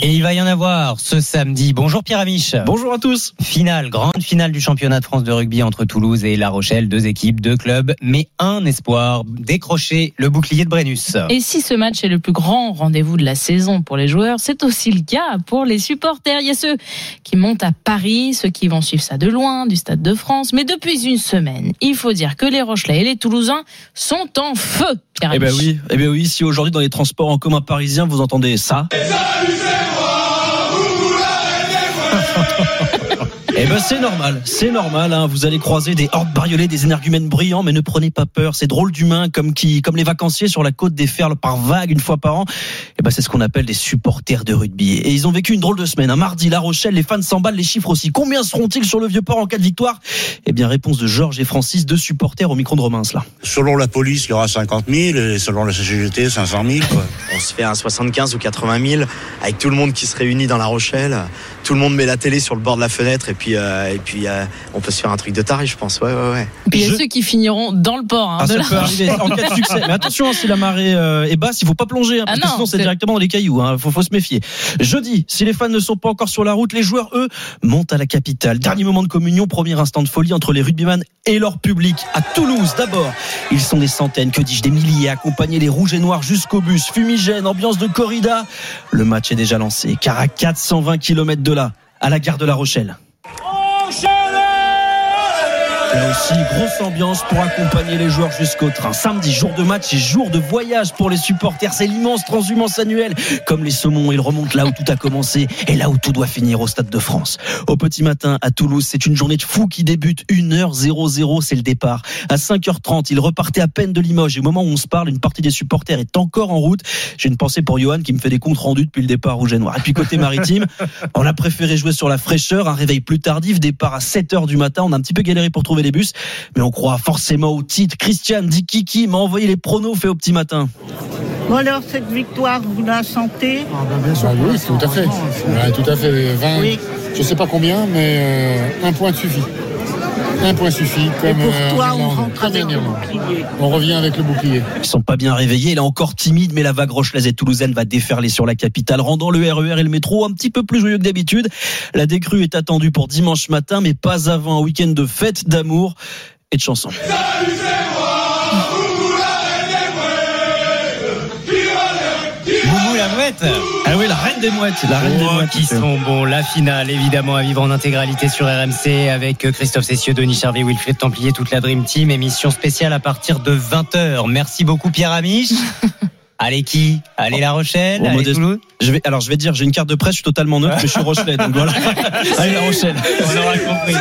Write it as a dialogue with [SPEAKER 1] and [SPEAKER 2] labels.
[SPEAKER 1] Et il va y en avoir ce samedi. Bonjour Pierre Amiche.
[SPEAKER 2] Bonjour à tous.
[SPEAKER 1] Finale, grande finale du championnat de France de rugby entre Toulouse et La Rochelle. Deux équipes, deux clubs, mais un espoir. Décrocher le bouclier de Brennus.
[SPEAKER 3] Et si ce match est le plus grand rendez-vous de la saison pour les joueurs, c'est aussi le cas pour les supporters. Il y a ceux qui montent à Paris, ceux qui vont suivre ça de loin, du Stade de France. Mais depuis une semaine, il faut dire que les Rochelais et les Toulousains sont en feu. Pierre
[SPEAKER 2] Eh ben oui, eh ben oui. Si aujourd'hui dans les transports en commun parisiens vous entendez ça. Ben c'est normal, c'est normal. Hein. Vous allez croiser des hordes bariolées, des énergumènes brillants, mais ne prenez pas peur. C'est drôle d'humains comme qui, comme les vacanciers sur la côte des Ferles par vague une fois par an. Eh ben c'est ce qu'on appelle des supporters de rugby. Et ils ont vécu une drôle de semaine. Un mardi, La Rochelle, les fans s'emballent, les chiffres aussi. Combien seront-ils sur le vieux port en cas de victoire? Eh bien réponse de Georges et Francis, deux supporters au micro de Romain.
[SPEAKER 4] Selon la police, il y aura 50 000 et selon la CGT, 500 000. Quoi.
[SPEAKER 5] On se fait un 75 ou 80 000 avec tout le monde qui se réunit dans La Rochelle. Tout le monde met la télé sur le bord de la fenêtre et puis euh, et puis euh, on peut se faire un truc de taré, je pense. Ouais ouais ouais.
[SPEAKER 3] Et puis il y a
[SPEAKER 2] Je-
[SPEAKER 3] ceux qui finiront dans le port. hein,
[SPEAKER 2] Ah,
[SPEAKER 3] de
[SPEAKER 2] ça peut arriver en cas de succès. Mais attention, si la marée euh, est basse, il faut pas plonger, hein, parce
[SPEAKER 3] Ah
[SPEAKER 2] que
[SPEAKER 3] non,
[SPEAKER 2] sinon c'est directement dans les cailloux. Hein. Faut, faut se méfier. Jeudi, si les fans ne sont pas encore sur la route, les joueurs eux montent à la capitale. Dernier moment de communion, premier instant de folie entre les rugbyman et leur public à Toulouse. D'abord, ils sont des centaines, que dis-je, des milliers, à accompagner les rouges et noirs jusqu'au bus, fumigène, ambiance de corrida. Le match est déjà lancé, car à 420 km de là, à la gare de La Rochelle. Là aussi, grosse ambiance pour accompagner les joueurs jusqu'au train. Samedi, jour de match et jour de voyage pour les supporters. C'est l'immense transhumance annuelle. Comme les saumons, ils remontent là où tout a commencé et là où tout doit finir au Stade de France. Au petit matin, à Toulouse, c'est une journée de fou qui débute. 1h00, c'est le départ. À 5h30, ils repartaient à peine de Limoges. Et au moment où on se parle, une partie des supporters est encore en route. J'ai une pensée pour Johan qui me fait des comptes rendus depuis le départ rouge et. Et puis côté maritime, on a préféré jouer sur la fraîcheur, un réveil plus tardif, départ à 7h du matin. On a un petit peu galéré pour trouver les bus, mais on croit forcément au titre. Christian dit Kiki m'a envoyé les pronos fait au petit matin.
[SPEAKER 6] Bon alors, cette victoire, vous la sentez?
[SPEAKER 7] Ah oui, tout à fait. Ouais, tout à fait. 20,
[SPEAKER 6] Oui.
[SPEAKER 7] je sais pas combien, mais euh, un point suffit. Un point suffit.
[SPEAKER 6] Et
[SPEAKER 7] Comme,
[SPEAKER 6] pour
[SPEAKER 7] euh,
[SPEAKER 6] toi, on rentre
[SPEAKER 7] comme
[SPEAKER 6] avec le
[SPEAKER 7] dernièrement.
[SPEAKER 6] bouclier.
[SPEAKER 7] On revient avec le bouclier.
[SPEAKER 2] Ils sont pas bien réveillés. Il est encore timide, mais la vague rochelaise et toulousaine va déferler sur la capitale, rendant le RER et le métro un petit peu plus joyeux que d'habitude. La décrue est attendue pour dimanche matin, mais pas avant un week-end de fête, d'amour et de chansons.
[SPEAKER 1] Moumou
[SPEAKER 2] Ah oui, la reine des mouettes, la reine des
[SPEAKER 1] Oh,
[SPEAKER 2] mouettes.
[SPEAKER 1] qui sont bons. La finale, évidemment, à vivre en intégralité sur RMC avec Christophe Cessieux, Denis Charvet, Wilfried Templier, toute la Dream Team. Émission spéciale à partir de 20h. Merci beaucoup, Pierre Amiche. Allez qui? Allez La Rochelle?
[SPEAKER 2] Bon,
[SPEAKER 1] Allez
[SPEAKER 2] modeste-
[SPEAKER 1] Toulouse?
[SPEAKER 2] Je vais, alors je vais dire, j'ai une carte de presse, je suis totalement neutre, mais je suis Rochelet, donc voilà. Allez la Rochelle.
[SPEAKER 1] On aura compris.